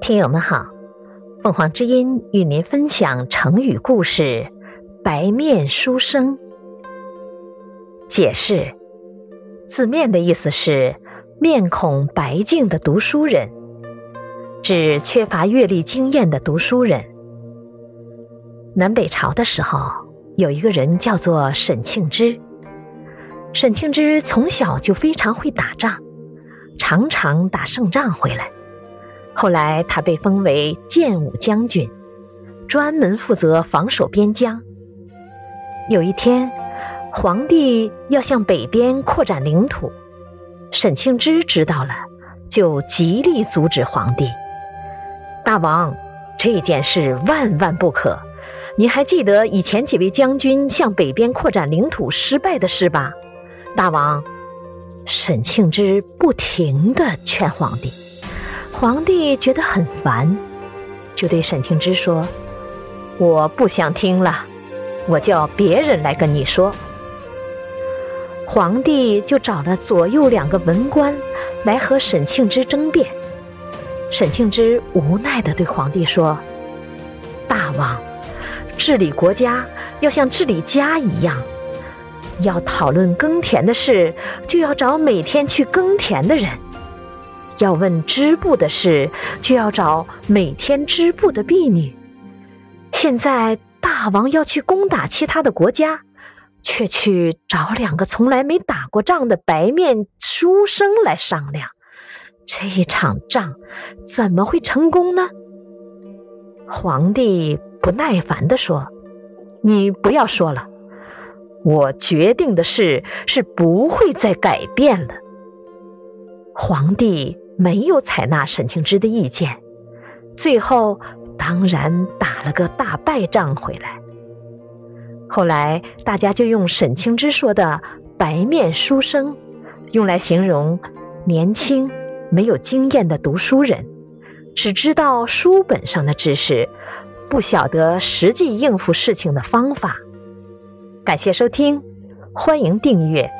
听友们好，凤凰之音与您分享成语故事“白面书生”。解释：字面的意思是面孔白净的读书人，指缺乏阅历经验的读书人。南北朝的时候，有一个人叫做沈庆之。沈庆之从小就非常会打仗，常常打胜仗回来。后来，他被封为建武将军，专门负责防守边疆。有一天，皇帝要向北边扩展领土，沈庆之知道了，就极力阻止皇帝。大王，这件事万万不可！你还记得以前几位将军向北边扩展领土失败的事吧？大王，沈庆之不停地劝皇帝。皇帝觉得很烦，就对沈庆之说：“我不想听了，我叫别人来跟你说。”皇帝就找了左右两个文官来和沈庆之争辩。沈庆之无奈地对皇帝说：“大王，治理国家要像治理家一样，要讨论耕田的事，就要找每天去耕田的人。”要问织布的事，就要找每天织布的婢女。现在大王要去攻打其他的国家，却去找两个从来没打过仗的白面书生来商量，这一场仗怎么会成功呢？皇帝不耐烦地说：“你不要说了，我决定的事是不会再改变了。”皇帝。没有采纳沈庆之的意见，最后当然打了个大败仗回来。后来大家就用沈庆之说的“白面书生”用来形容年轻、没有经验的读书人，只知道书本上的知识，不晓得实际应付事情的方法。感谢收听，欢迎订阅。